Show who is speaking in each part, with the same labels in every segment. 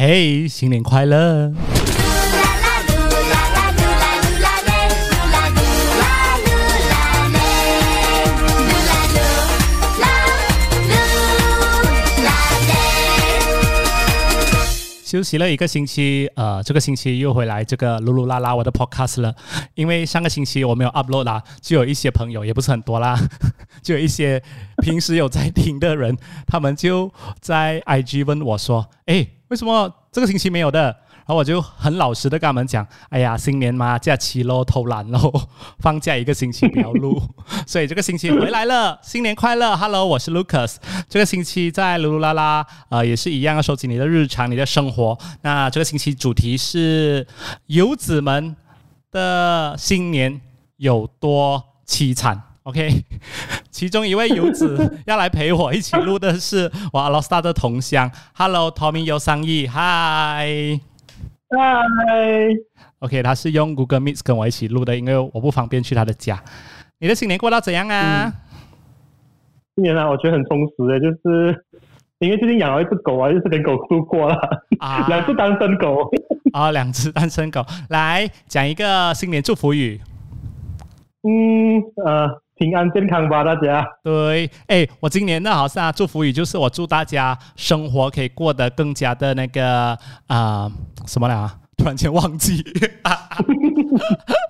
Speaker 1: 嘿，新年快乐！休息了一个星期，呃，这个星期又回来这个噜噜啦啦我的 podcast 了。因为上个星期我没有 upload 啦，就有一些朋友也不是很多啦，就有一些平时有在听的人，他们就在 IG 问我说：“哎，为什么这个星期没有的？”然后我就很老实的跟他们讲：“哎呀，新年嘛，假期咯，偷懒咯，放假一个星期不要录，所以这个星期回来了，新年快乐，Hello，我是 Lucas。这个星期在噜噜啦啦，呃，也是一样要收集你的日常，你的生活。那这个星期主题是游子们的新年有多凄惨？OK，其中一位游子 要来陪我一起录的是我阿拉斯加的同乡，Hello，Tommy 尤桑义，Hi。
Speaker 2: 嗨
Speaker 1: ，OK，他是用 Google Meet 跟我一起录的，因为我不方便去他的家。你的新年过到怎样啊？
Speaker 2: 今年啊，我觉得很充实的，就是因为最近养了一只狗啊，就是跟狗度过了啊，两只单身狗
Speaker 1: 啊，两只单身狗。来讲一个新年祝福语。
Speaker 2: 嗯呃，平安健康吧，大家。
Speaker 1: 对，哎，我今年的好像祝福语就是我祝大家生活可以过得更加的那个啊，什么了？突然间忘记，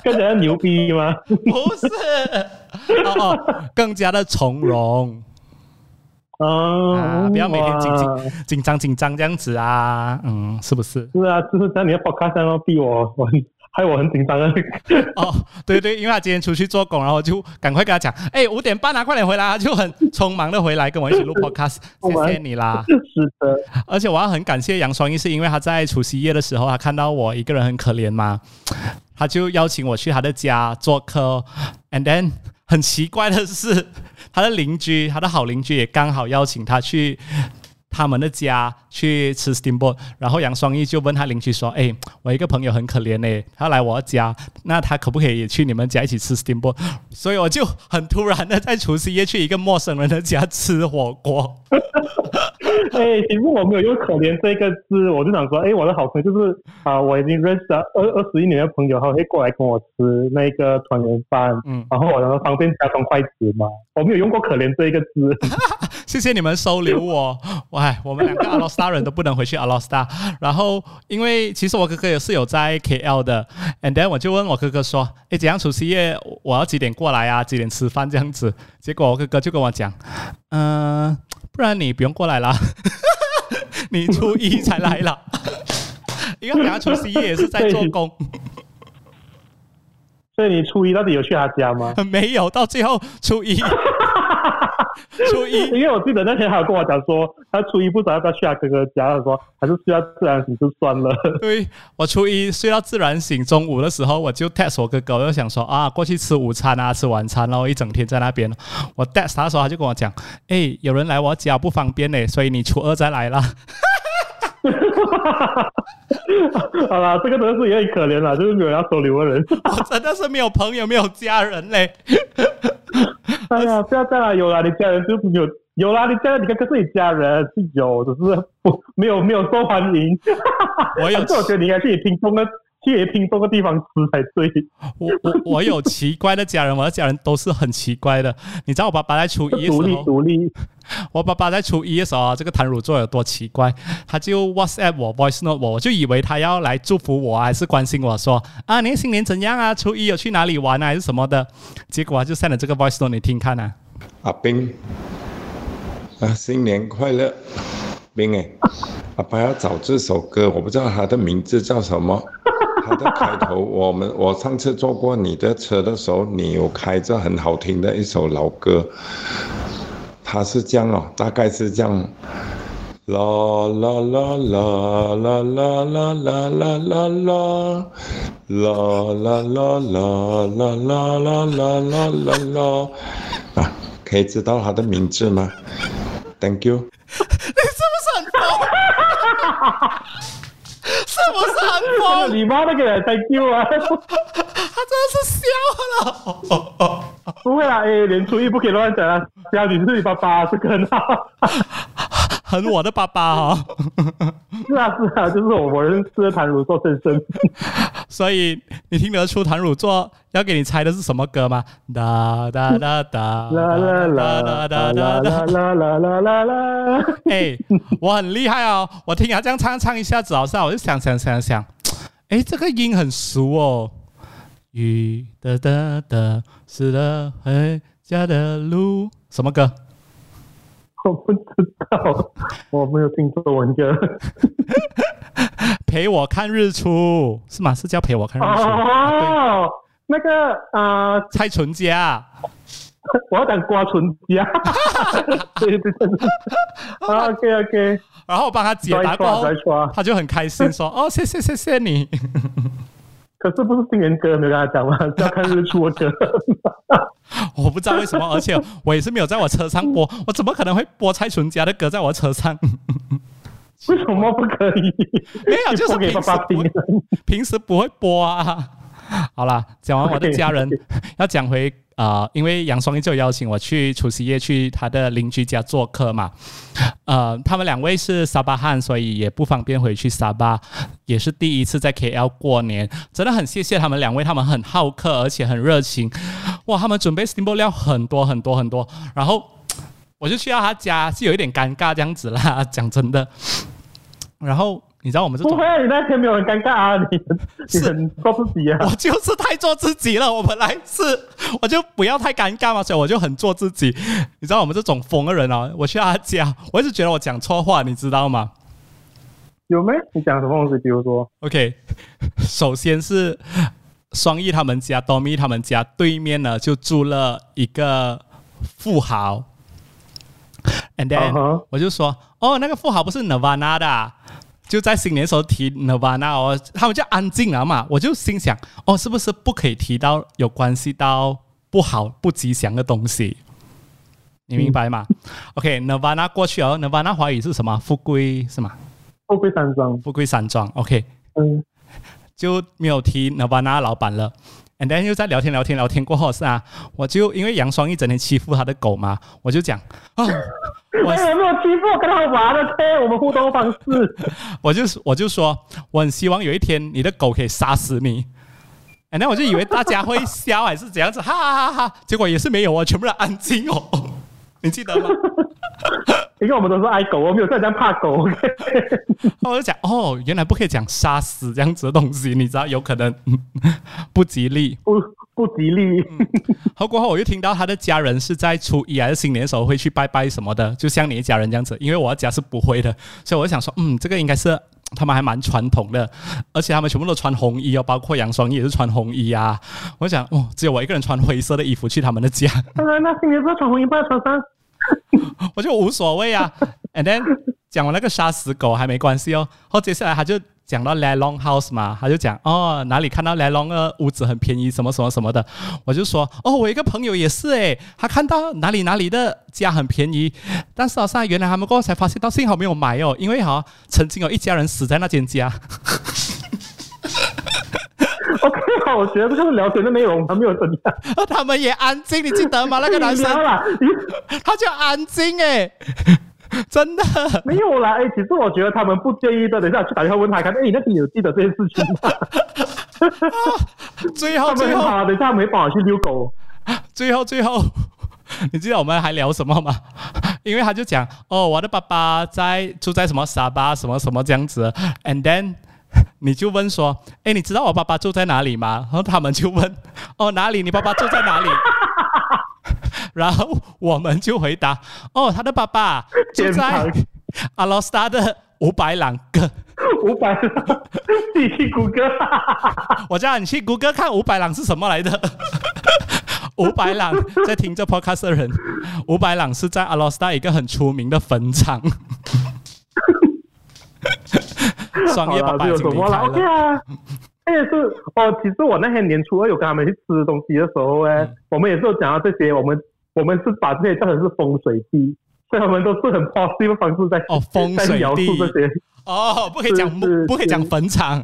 Speaker 2: 更加牛逼吗？
Speaker 1: 不是，哦哦，更加的从容。
Speaker 2: 哦，
Speaker 1: 不要每天紧紧紧张紧张这样子啊，嗯，是不是？
Speaker 2: 是啊，就是在你的 podcast 上逼我我。害我很紧张啊！
Speaker 1: 哦，对对，因为他今天出去做工，然后就赶快跟他讲，哎，五点半啊，快点回来，就很匆忙的回来跟我一起录 podcast，谢谢你啦。
Speaker 2: 是的，
Speaker 1: 而且我要很感谢杨双一，是因为他在除夕夜的时候，他看到我一个人很可怜嘛，他就邀请我去他的家做客，and then 很奇怪的是，他的邻居，他的好邻居也刚好邀请他去。他们的家去吃 steamboat，然后杨双义就问他邻居说：“哎，我一个朋友很可怜嘞，他来我家，那他可不可以也去你们家一起吃 steamboat？” 所以我就很突然的在除夕夜去一个陌生人的家吃火锅。
Speaker 2: 哎，其实我没有用“可怜”这个字，我就想说，哎，我的好朋友就是啊，我已经认识了二二十一年的朋友，他会过来跟我吃那个团圆饭，嗯，然后我然后方便加双筷子嘛，我没有用过“可怜”这一个字。
Speaker 1: 谢谢你们收留我，喂，我们两个阿拉斯加人都不能回去阿拉斯加。然后，因为其实我哥哥也是有在 KL 的，and then 我就问我哥哥说：“哎，怎样除夕夜我要几点过来啊？几点吃饭这样子？”结果我哥哥就跟我讲：“嗯，不然你不用过来啦，你初一才来了，因为两个除夕夜也是在做工。”
Speaker 2: 所以你初一到底有去他家吗？
Speaker 1: 没有，到最后初一。初一，
Speaker 2: 因为我记得那天还有跟我讲说，他初一不知道要不要去他哥哥家，他说还是睡到自然醒就算了。
Speaker 1: 对我初一睡到自然醒，中午的时候我就 text 我哥哥，我就想说啊，过去吃午餐啊，吃晚餐，然后一整天在那边。我 text 他的时候，他就跟我讲，哎，有人来我家不方便呢，所以你初二再来啦。
Speaker 2: 好啦，这个真的是有点可怜了，就是没有要收留的人。
Speaker 1: 我 真的是没有朋友，没有家人嘞。
Speaker 2: 哎呀，不要再来，有啦，你家人就是有，有啦，你家人，你看，可是你家人是有，只是不没有没有受欢迎。
Speaker 1: 我有，
Speaker 2: 我觉得你应该自己拼风的，去听这个地方吃才对。
Speaker 1: 我我我有奇怪的家人，我的家人都是很奇怪的。你知道我爸爸在初一的时候，
Speaker 2: 独立独立。
Speaker 1: 我爸爸在初一的时候，这个谭汝座有多奇怪，他就 WhatsApp 我，Voice Note 我，我就以为他要来祝福我，还是关心我说啊，你新年怎样啊？初一有去哪里玩啊，还是什么的？结果就 send 了这个 Voice Note 你听看啊。
Speaker 3: 阿冰，啊，新年快乐，冰哎，阿爸要找这首歌，我不知道他的名字叫什么。它的开头，我们我上次坐过你的车的时候，你有开着很好听的一首老歌。它是这样哦，大概是这样，啦啦啦啦啦啦啦啦啦啦啦，啦啦啦啦啦啦啦啦啦啦，啊，可以知道它的名字吗？Thank you
Speaker 1: 是不是很疯？是不
Speaker 2: 你妈那个人 Thank you 啊！
Speaker 1: 他真的是笑了。
Speaker 2: 不会啦，哎，年初一不可以乱讲啊！家你是你爸爸，这个很好。
Speaker 1: 很我的爸爸哦。
Speaker 2: 是啊是啊，就是我我认识的谭汝作先生。
Speaker 1: 所以你听得出谭汝作要给你猜的是什么歌吗？哒哒哒哒啦啦啦啦啦啦啦啦啦啦啦！哎，我很厉害哦！我听他这样唱唱一下子，好像我就想想想想，哎，这个音很熟哦。雨哒哒哒，湿了回家的路，什么歌？
Speaker 2: 我不知道，我没有听过文歌。
Speaker 1: 陪我看日出是吗？是叫陪我看日出？
Speaker 2: 哦，那个啊，
Speaker 1: 蔡淳佳，
Speaker 2: 我要讲瓜存家。对对对，OK OK。
Speaker 1: 然后我帮他解答过，他就很开心说：“ 哦，谢谢谢谢你。”
Speaker 2: 可是不是新年歌，没有跟他讲吗？要看日出的歌。
Speaker 1: 我不知道为什么，而且我也是没有在我车上播，我怎么可能会播蔡淳佳的歌在我车上？
Speaker 2: 为什么不可以？
Speaker 1: 没有，就是平时平时不会播啊。好了，讲完我的家人，要讲回啊，因为杨双一就邀请我去除夕夜去他的邻居家做客嘛。呃，他们两位是沙巴汉，所以也不方便回去沙巴，也是第一次在 KL 过年，真的很谢谢他们两位，他们很好客，而且很热情。哇，他们准备 s t m b l 料很多很多很多，然后我就去到他家，是有一点尴尬这样子啦，讲真的。然后。你知道我们是
Speaker 2: 不会，你那天没有很尴尬啊，你你很做自己啊。
Speaker 1: 我就是太做自己了，我本来是我就不要太尴尬嘛，所以我就很做自己。你知道我们这种疯的人啊，我去他家，我一直觉得我讲错话，你知道吗？
Speaker 2: 有没？你讲什么东西？比如说
Speaker 1: ，OK，首先是双翼他们家、多米他们家对面呢，就住了一个富豪，and then 我就说，哦，那个富豪不是 Nirvana 的。就在新年时候提 Nirvana 哦，他们就安静了嘛，我就心想哦，是不是不可以提到有关系到不好不吉祥的东西？你明白吗？OK，Nirvana 过去哦，Nirvana 华语是什么？富贵是吗？
Speaker 2: 富贵山庄，
Speaker 1: 富贵山庄。OK，嗯，就没有提 Nirvana 老板了。And then 又在聊天聊天聊天过后是啊，我就因为杨双一整天欺负他的狗嘛，我就讲啊，
Speaker 2: 我有没有欺负跟他玩的？我们互动方式，
Speaker 1: 我就我就说，我很希望有一天你的狗可以杀死你。And then 我就以为大家会笑还是怎样子，哈哈哈哈，结果也是没有哦，全部人安静哦，你记得吗？
Speaker 2: 因为我们都是爱狗，我没有在这样怕狗。
Speaker 1: 我就讲哦，原来不可以讲杀死这样子的东西，你知道有可能不吉利，
Speaker 2: 不不吉利。
Speaker 1: 后过后我又听到他的家人是在初一还是新年的时候会去拜拜什么的，就像你一家人这样子。因为我家是不会的，所以我就想说，嗯，这个应该是他们还蛮传统的，而且他们全部都穿红衣哦，包括杨双也是穿红衣啊。我想哦，只有我一个人穿灰色的衣服去他们的家。
Speaker 2: 那新年不要穿红衣，不要穿衫。
Speaker 1: 我就无所谓啊，and then 讲完那个杀死狗还没关系哦，后接下来他就讲到 Le Long House 嘛，他就讲哦哪里看到 Le Long 的屋子很便宜什么什么什么的，我就说哦我一个朋友也是诶，他看到哪里哪里的家很便宜，但是好像原来他们过后才发现到幸好没有买哦，因为哈曾经有一家人死在那间家。
Speaker 2: OK，好，我觉得这就是聊天的内容，他没有怎样，
Speaker 1: 他们也安静，你记得吗？那个男生，他就安静哎，真的
Speaker 2: 没有啦。哎，其实我觉得他们不介意的。等一下去打电话问他看，哎，那天有记得这件事情吗？
Speaker 1: 最后最后，
Speaker 2: 等一下没法去遛狗。
Speaker 1: 最后最后，你知道我们还聊什么吗？因为他就讲哦，我的爸爸在住在什么沙巴什么什么这样子，and then。你就问说，哎，你知道我爸爸住在哪里吗？然后他们就问，哦，哪里？你爸爸住在哪里？然后我们就回答，哦，他的爸爸住在阿罗斯达的五百朗哥。
Speaker 2: 五百朗，你去谷歌。
Speaker 1: 我叫你去谷歌看五百朗是什么来的。五百朗在听这 podcast 的人，五百朗是在阿罗斯达一个很出名的坟场。双叶爸爸
Speaker 2: 有什么了？OK 啊，那也是哦。其实我那天年初二有跟他们去吃东西的时候，哎，我们也是有讲到这些。我们我们是把这些当成是风水地，所以他们都是很 positive 的方式在
Speaker 1: 哦风水地
Speaker 2: 这些
Speaker 1: 哦，不可以讲不可以讲坟场，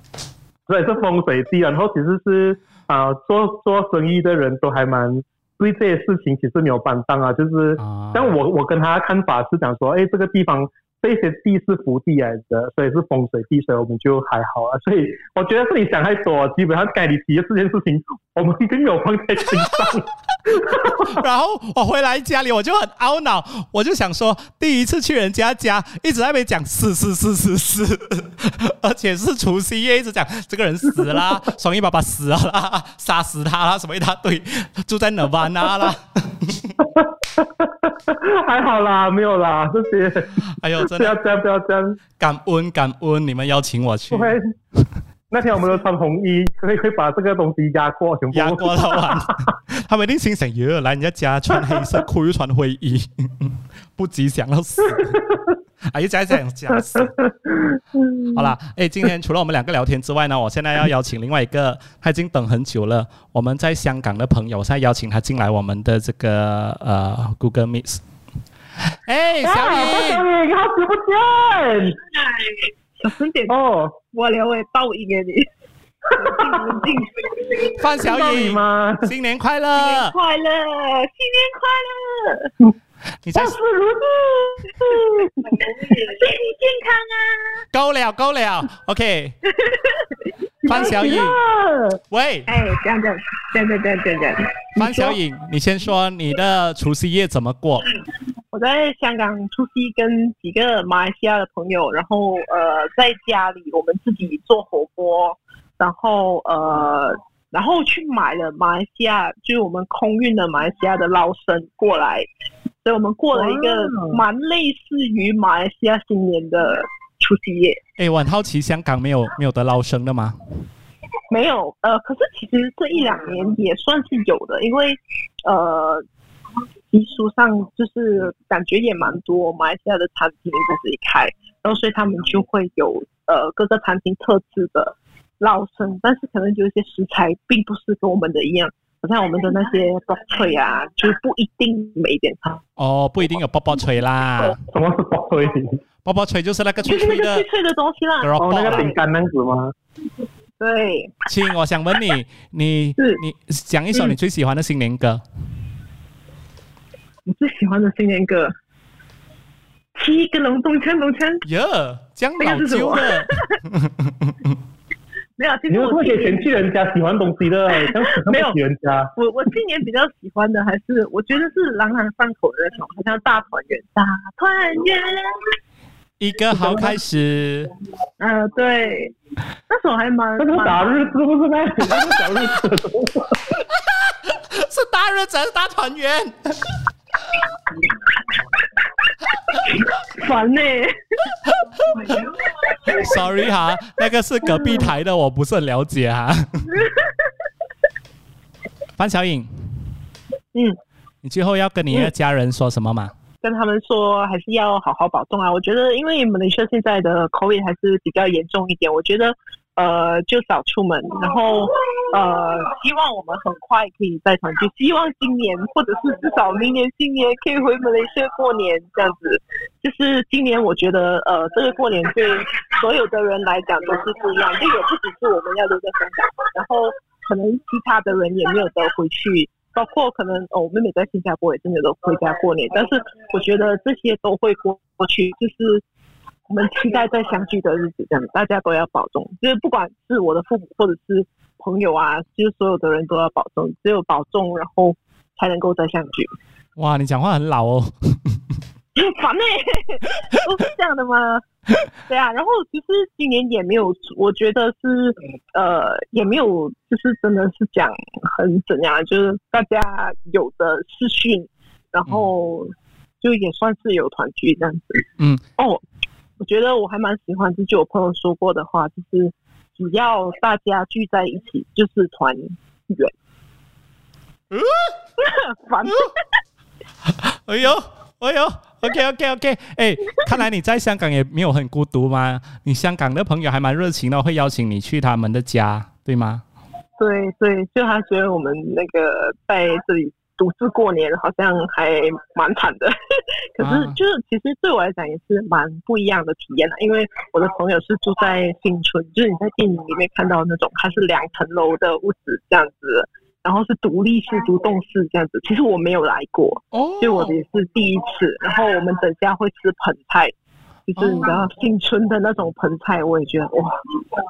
Speaker 2: 对，是风水地。然后其实是啊，做做生意的人都还蛮对这些事情其实没有担当啊，就是像我我跟他看法是讲说，哎，这个地方。这些地是福地来的，所以是风水地，所以我们就还好啊。所以我觉得是你想太多，基本上该你提的这件事情，我们并没有放在心上。
Speaker 1: 然后我回来家里，我就很懊恼，我就想说，第一次去人家家，一直在那边讲死死死死死，而且是除夕夜，一直讲这个人死了，双鱼爸爸死了，杀死他啦，什么一大堆，住在哪湾啊啦。
Speaker 2: 还好啦，没有啦，这些。
Speaker 1: 哎呦，
Speaker 2: 不要这样，不要这样。
Speaker 1: 感恩感恩，你们邀请我去。
Speaker 2: 那天我们都穿红衣，可以可以把这个东西压过，
Speaker 1: 压过他完。他们一定心想：哟，来人家家穿黑色裤又穿灰衣，不吉祥要死。啊，又在这样讲。好了，哎，今天除了我们两个聊天之外呢，我现在要邀请另外一个，他已经等很久了。我们在香港的朋友，我现在邀请他进来我们的这个呃 Google Meet。哎，小
Speaker 2: 雨，小雨，好久不见！
Speaker 4: 小声点哦，我两位报应给你。
Speaker 1: 范小雨吗？新年快乐！
Speaker 4: 新年快乐！新年快乐！
Speaker 1: 你在
Speaker 2: 事如意，
Speaker 4: 身体健康啊！
Speaker 1: 够了，够了，OK。方小颖，喂，
Speaker 4: 哎，这样这样这样这样这样这样。
Speaker 1: 方小颖，你先说你的除夕夜怎么过？
Speaker 4: 我在香港除夕跟几个马来西亚的朋友，然后呃，在家里我们自己做火锅，然后呃，然后去买了马来西亚，就是我们空运的马来西亚的捞生过来。所以我们过了一个蛮类似于马来西亚新年的除夕夜。
Speaker 1: 哎，我很好奇，香港没有没有得捞生的吗？
Speaker 4: 没有，呃，可是其实这一两年也算是有的，因为呃，习俗上就是感觉也蛮多马来西亚的餐厅在这里开，然后所以他们就会有呃各个餐厅特制的捞生，但是可能有一些食材并不是跟我们的一样。好像我们的那些爆脆啊，就不一定每点汤
Speaker 1: 哦，不一定有爆爆脆啦。
Speaker 2: 什么是爆脆？
Speaker 1: 爆爆脆就是那个脆脆的
Speaker 4: 脆脆的东西啦。
Speaker 2: 哦，那个饼干那样子吗？
Speaker 4: 对。
Speaker 1: 亲，我想问你，你你讲一首你最喜欢的新年歌。
Speaker 4: 你最喜欢的新年歌？七个龙咚锵咚锵。
Speaker 1: 哟，讲老旧的。
Speaker 4: 没有，其实我
Speaker 2: 也嫌弃人家喜欢东西的，没有人家。
Speaker 4: 我我今年比较喜欢的还是，我觉得是朗朗上口的那种，好像大团圆，大团圆，
Speaker 1: 一个好开始。
Speaker 4: 嗯，对，那首还蛮。
Speaker 2: 那是大日子，不是吗 那是小日子。
Speaker 1: 是大日子，是大团圆。
Speaker 4: 烦呢
Speaker 1: ，Sorry 哈，那个是隔壁台的，我不是很了解哈。范小颖，
Speaker 4: 嗯，
Speaker 1: 你最后要跟你的家人说什么吗？
Speaker 4: 跟他们说还是要好好保重啊！我觉得，因为马来西亚现在的 COVID 还是比较严重一点，我觉得。呃，就少出门，然后呃，希望我们很快可以再团聚。希望今年或者是至少明年新年可以回马来西亚过年，这样子。就是今年我觉得，呃，这个过年对所有的人来讲都是不一样，这也不只是我们要留在香港，然后可能其他的人也没有得回去，包括可能哦，我妹妹在新加坡也真的都回家过年。但是我觉得这些都会过过去，就是。我们期待再相聚的日子，这样大家都要保重。就是不管是我的父母或者是朋友啊，就是所有的人都要保重。只有保重，然后才能够再相聚。
Speaker 1: 哇，你讲话很老哦，
Speaker 4: 烦呢，都是这样的吗？对啊。然后其实今年也没有，我觉得是呃，也没有，就是真的是讲很怎样，就是大家有的视讯，然后就也算是有团聚这样子。嗯，哦。我觉得我还蛮喜欢，就我朋友说过的话，就是只要大家聚在一起，就是团圆。嗯，烦。
Speaker 1: 哎呦，哎呦，OK，OK，OK。哎，看来你在香港也没有很孤独吗？你香港的朋友还蛮热情的，会邀请你去他们的家，对吗？
Speaker 4: 对对，就他觉得我们那个在这里。独自过年好像还蛮惨的，可是就是其实对我来讲也是蛮不一样的体验的，因为我的朋友是住在新村，就是你在电影里面看到那种，它是两层楼的屋子这样子，然后是独立式独栋式这样子。其实我没有来过，哦，所以我的也是第一次。然后我们等下会吃盆菜，就是你知道新村的那种盆菜，我也觉得哇，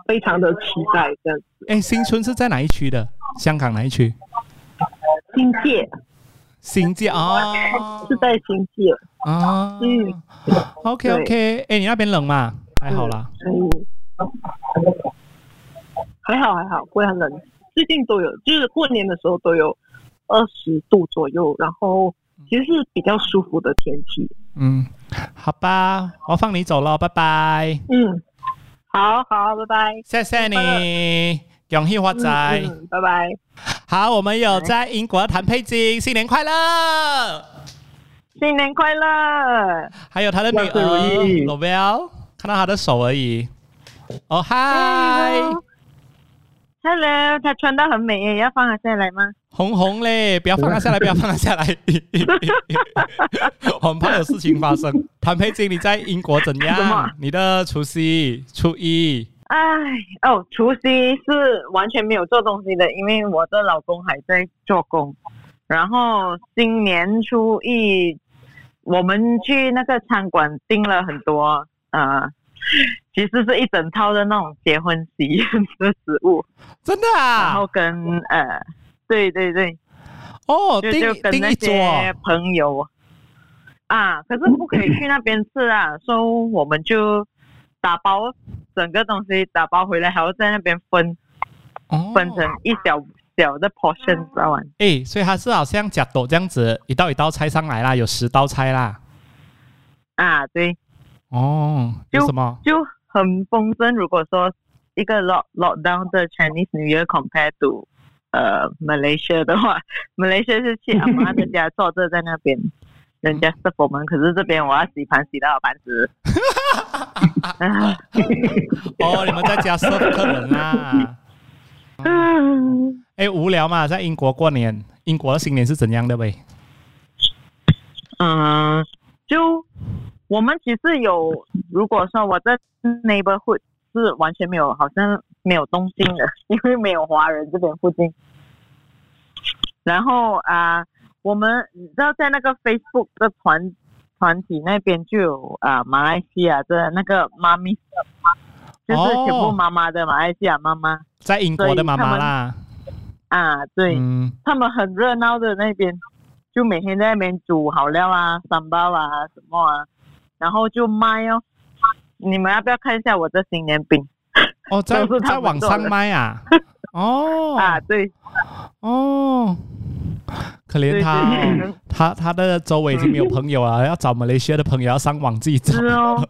Speaker 4: 非常的期待这样子。
Speaker 1: 哎，新村是在哪一区的？香港哪一区？
Speaker 4: 新界。
Speaker 1: 新界啊，
Speaker 4: 是在新界啊。
Speaker 1: 嗯，OK OK。哎，你那边冷吗？还好啦。嗯，
Speaker 4: 还好还好，不会很冷。最近都有，就是过年的时候都有二十度左右，然后其实是比较舒服的天气。
Speaker 1: 嗯，好吧，我放你走了，拜拜。
Speaker 4: 嗯，好好，拜拜。
Speaker 1: 谢谢你。恭喜发财，
Speaker 4: 拜拜。
Speaker 1: 好，我们有在英国的谭佩金，新年快乐，
Speaker 4: 新年快乐。
Speaker 1: 还有他的女儿罗贝尔，看到他的手而已。哦，嗨
Speaker 4: ，Hello，他穿的很美耶，要放他下来吗？
Speaker 1: 红红嘞，不要放他下来，不要放他下来，我很怕有事情发生。谭佩金，你在英国怎样？你的除夕、初一。
Speaker 5: 哎哦，除夕是完全没有做东西的，因为我的老公还在做工。然后新年初一，我们去那个餐馆订了很多，呃，其实是一整套的那种结婚喜宴的食物，
Speaker 1: 真的啊。
Speaker 5: 然后跟呃，对对对，
Speaker 1: 哦，
Speaker 5: 就就跟那些朋友啊，可是不可以去那边吃啊，所以我们就。打包整个东西打包回来，还要在那边分，分成一小小的 portion，知道吗？
Speaker 1: 哎，所以它是好像夹斗这样子，一道一道拆上来啦，有十道菜啦。
Speaker 5: 啊，对。
Speaker 1: 哦，就什么？
Speaker 5: 就很丰盛。如果说一个 lock lockdown 的 Chinese New Year compared to 呃 Malaysia 的话，Malaysia 是去阿妈的家坐着在那边。人家是佛门，可是这边我要洗盘洗到盘子。
Speaker 1: 哦，你们在家收客人啊？嗯。哎，无聊嘛，在英国过年，英国的新年是怎样的呗？
Speaker 5: 嗯，就我们其实有，如果说我在 neighborhood 是完全没有，好像没有动静的，因为没有华人这边附近。然后啊。我们你知道在那个 Facebook 的团团体那边就有啊，马来西亚的那个妈咪，就是全部妈妈的马来西亚妈妈，
Speaker 1: 在英国的妈妈啦。
Speaker 5: 啊，对，他们很热闹的那边，就每天在那边煮好料啊、三包啊什么啊，然后就卖哦。你们要不要看一下我的新年饼？
Speaker 1: 哦，在在网上卖啊？哦，
Speaker 5: 啊，对，
Speaker 1: 哦。可怜他，他他的周围已经没有朋友了，要找马来西亚的朋友要上网自己找。
Speaker 5: 是哦，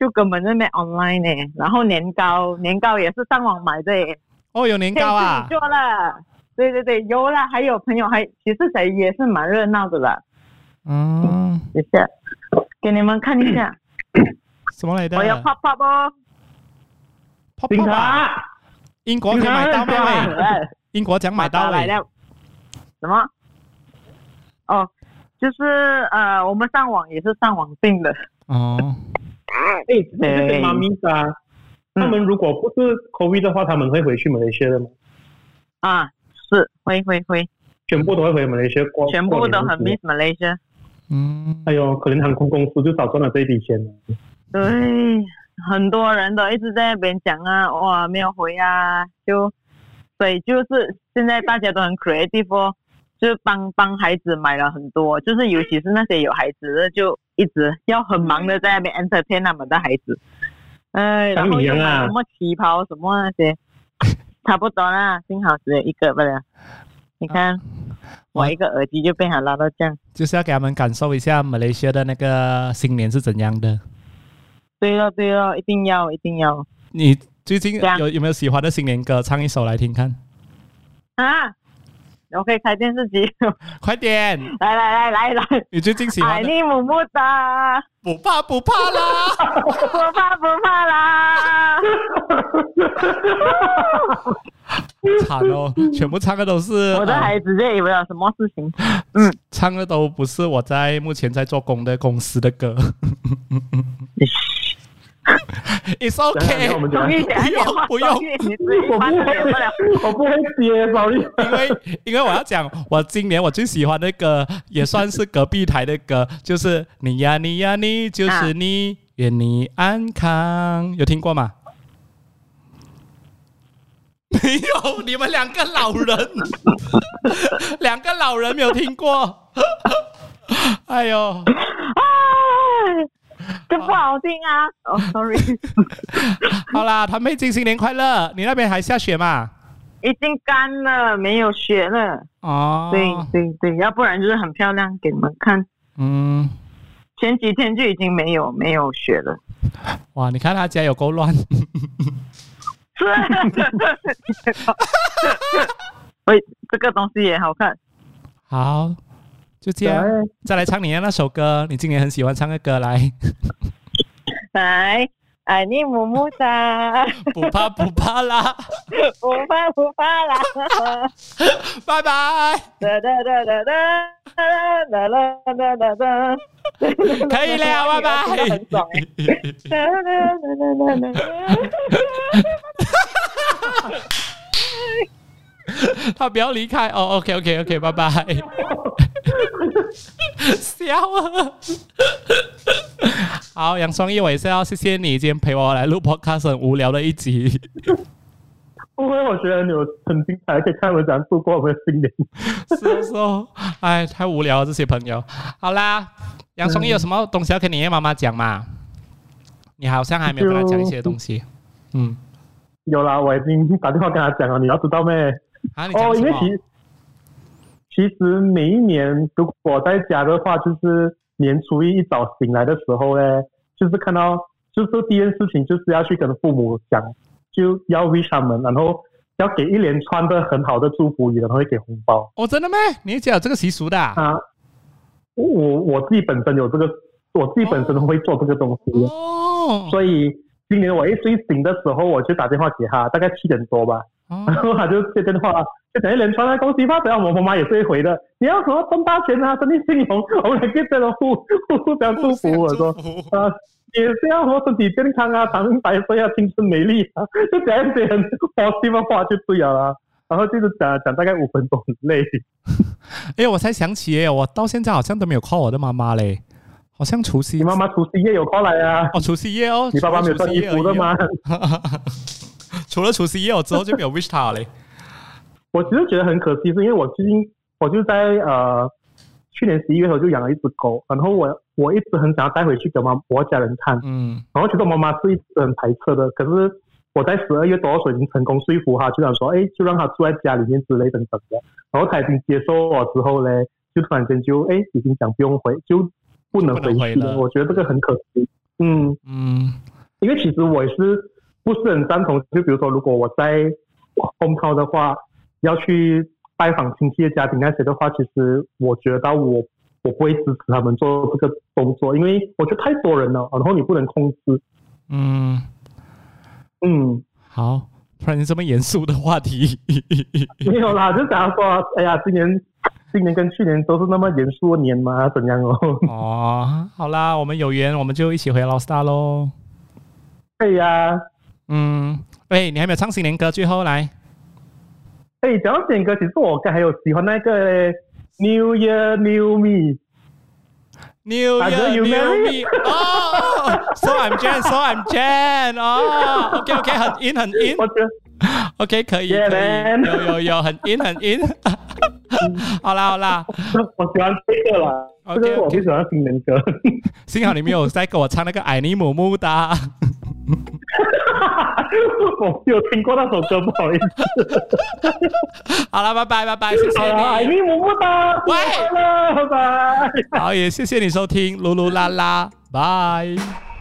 Speaker 5: 就根本就没 online 呢。然后年糕，年糕也是上网买的。
Speaker 1: 哦，有年糕啊！
Speaker 5: 做了，对对对，有了。还有朋友还其实谁也是蛮热闹的了。
Speaker 1: 嗯，
Speaker 5: 谢谢，给你们看一下。
Speaker 1: 什么来的？
Speaker 5: 我要泡泡哦。
Speaker 1: 泡泡啊！英国可以买到吗？英国讲买到
Speaker 5: 来了。什么？哦，就是呃，我们上网也是上网订的。
Speaker 1: 哦。
Speaker 2: 哎，这个妈咪啊，他们如果不是 COVID 的话，他们会回去马来西亚的吗？
Speaker 5: 啊，是会会会，
Speaker 2: 全部都会回马来西亚过。
Speaker 5: 全部都很 miss 马来西亚。
Speaker 1: 嗯。
Speaker 2: 哎呦，可能航空公司就少赚了这一笔钱了。
Speaker 5: 对，很多人都一直在那边讲啊，哇，没有回啊，就所以就是现在大家都很 creative 哦。就帮帮孩子买了很多，就是尤其是那些有孩子的，就一直要很忙的在那边 entertain 他们的孩子。哎，然后又买什么旗袍什么那些，差不多啦，幸好只有一个不了。你看，我一个耳机就被他拉到这样。
Speaker 1: 就是要给他们感受一下马来西亚的那个新年是怎样的。
Speaker 5: 对了对了，一定要一定要。
Speaker 1: 你最近有有没有喜欢的新年歌？唱一首来听看。
Speaker 5: 啊。我可以开电视机，
Speaker 1: 快点！
Speaker 5: 来来来来来，
Speaker 1: 你最近喜欢？
Speaker 5: 爱你么么哒！
Speaker 1: 不怕不怕啦！
Speaker 5: 不怕不怕啦！
Speaker 1: 惨哦，全部唱的都是
Speaker 5: 我的孩子，这以为有什么事情？嗯，
Speaker 1: 唱的都不是我在目前在做工的公司的歌。It's OK，
Speaker 2: 我们讲，
Speaker 5: 不用
Speaker 1: 不用，
Speaker 5: 你自己翻脸不了。
Speaker 2: 我不会接，sorry。
Speaker 1: 因为因为我要讲，我今年我最喜欢的歌也算是隔壁台的歌，就是你呀你呀你就是你，愿你安康，有听过吗？没有，你们两个老人，两个老人没有听过。哎呦，
Speaker 5: 哎，这不好听啊！哦，sorry。
Speaker 1: 好啦，堂妹金，新年快乐！你那边还下雪吗？
Speaker 5: 已经干了，没有雪了。
Speaker 1: 哦，
Speaker 5: 对对对，要不然就是很漂亮，给你们看。
Speaker 1: 嗯，
Speaker 5: 前几天就已经没有没有雪了。
Speaker 1: 哇，你看他家有够乱。
Speaker 5: 是，喂，这个东西也好看。
Speaker 1: 好，就这样，再来唱你的那首歌，你今年很喜欢唱的歌，来。
Speaker 5: 来，爱你么么哒。
Speaker 1: 不怕不怕啦，
Speaker 5: 不怕不怕啦。
Speaker 1: 拜拜。
Speaker 5: 哒哒哒哒哒哒哒哒哒哒。
Speaker 1: 可以了，拜拜。
Speaker 5: 很爽哎。哒哒哒哒哒哒。
Speaker 1: 他不要离开哦，OK OK OK，拜拜。笑啊！好，杨双义，我也是要谢谢你今天陪我来录 Podcast，很无聊的一集。
Speaker 2: 不会，我觉得你有很精彩，可以看我怎样度过我们的新年。
Speaker 1: 是说，哎，太无聊了，这些朋友。好啦，杨双义有什么东西要跟你妈妈讲嘛？你好像还没有跟他讲一些东西。嗯。
Speaker 2: 有啦，我已经打电话跟他讲了，你要知道咩？
Speaker 1: 哦，
Speaker 2: 因为其其实每一年如果在家的话，就是年初一一早醒来的时候呢，就是看到，就是第一件事情就是要去跟父母讲，就要 wish 他们，然后要给一连串的很好的祝福语，然后会给红包。
Speaker 1: 哦，真的吗？你家有这个习俗的？
Speaker 2: 啊，我我自己本身有这个，我自己本身会做这个东西，
Speaker 1: 哦，
Speaker 2: 所以。今年我一睡醒的时候，我就打电话给他，大概七点多吧，然后他就接电话，就等一连串的恭喜发财。我妈妈也是会回的，你要什么中大钱啊，生意兴隆，我们可以这样互互互相祝福。我说啊，也是要说身体健康啊，长命百岁啊，青春美丽啊，就讲一些很高兴的话就对了。然后就是讲讲大概五分钟，很累。
Speaker 1: 哎，我才想起，哎我到现在好像都没有 call 我的妈妈嘞。好像除夕，
Speaker 2: 你妈妈除夕夜有 call 来啊？
Speaker 1: 哦，除夕夜哦，
Speaker 2: 你爸爸没有穿衣服的吗？
Speaker 1: 除了除夕夜，我之后就没有 wish 他嘞。
Speaker 2: 我其实觉得很可惜，是因为我最近我就在呃去年十一月头就养了一只狗，然后我我一直很想要带回去给妈我家人看，
Speaker 1: 嗯，
Speaker 2: 然后其实我妈妈是一直很排斥的，可是我在十二月多的时候已经成功说服她，就想说，哎，就让她住在家里面之类等等的，然后她已经接受我之后呢，就突然间就哎已经讲不用回就。不能回去了，我觉得这个很可惜。嗯
Speaker 1: 嗯，
Speaker 2: 因为其实我也是不是很赞同。就比如说，如果我在红涛的话，要去拜访亲戚的家庭那些的话，其实我觉得我我不会支持他们做这个工作，因为我觉得太多人了，然后你不能控制。
Speaker 1: 嗯
Speaker 2: 嗯，
Speaker 1: 好，突然这么严肃的话题，
Speaker 2: 没有啦，就想说，哎呀，今年。今年跟去年都是那么严肃的年吗？怎样哦？
Speaker 1: 哦，好啦，我们有缘，我们就一起回老 star 喽。
Speaker 2: 对呀，
Speaker 1: 嗯，哎，你还没有唱新年歌？最后来。
Speaker 2: 哎，讲到新年歌，其实我还有喜欢那个 New Year New Me。
Speaker 1: New Year New Me。哦，So I'm Jan，So I'm Jan。哦，OK OK，很 in 很 in。
Speaker 2: 我觉得
Speaker 1: OK 可以有有有，很 in 很 in。好啦好啦，
Speaker 2: 我喜欢这个啦。OK，我不喜欢新年歌。
Speaker 1: 幸好你没有在给我唱那个《爱你么么哒》。
Speaker 2: 我有听过那首歌，不好意思。
Speaker 1: 好了，拜拜拜拜，谢谢你。
Speaker 2: 爱你么么哒，
Speaker 1: 拜，
Speaker 2: 拜拜。
Speaker 1: 好，也谢谢你收听噜噜啦啦，拜。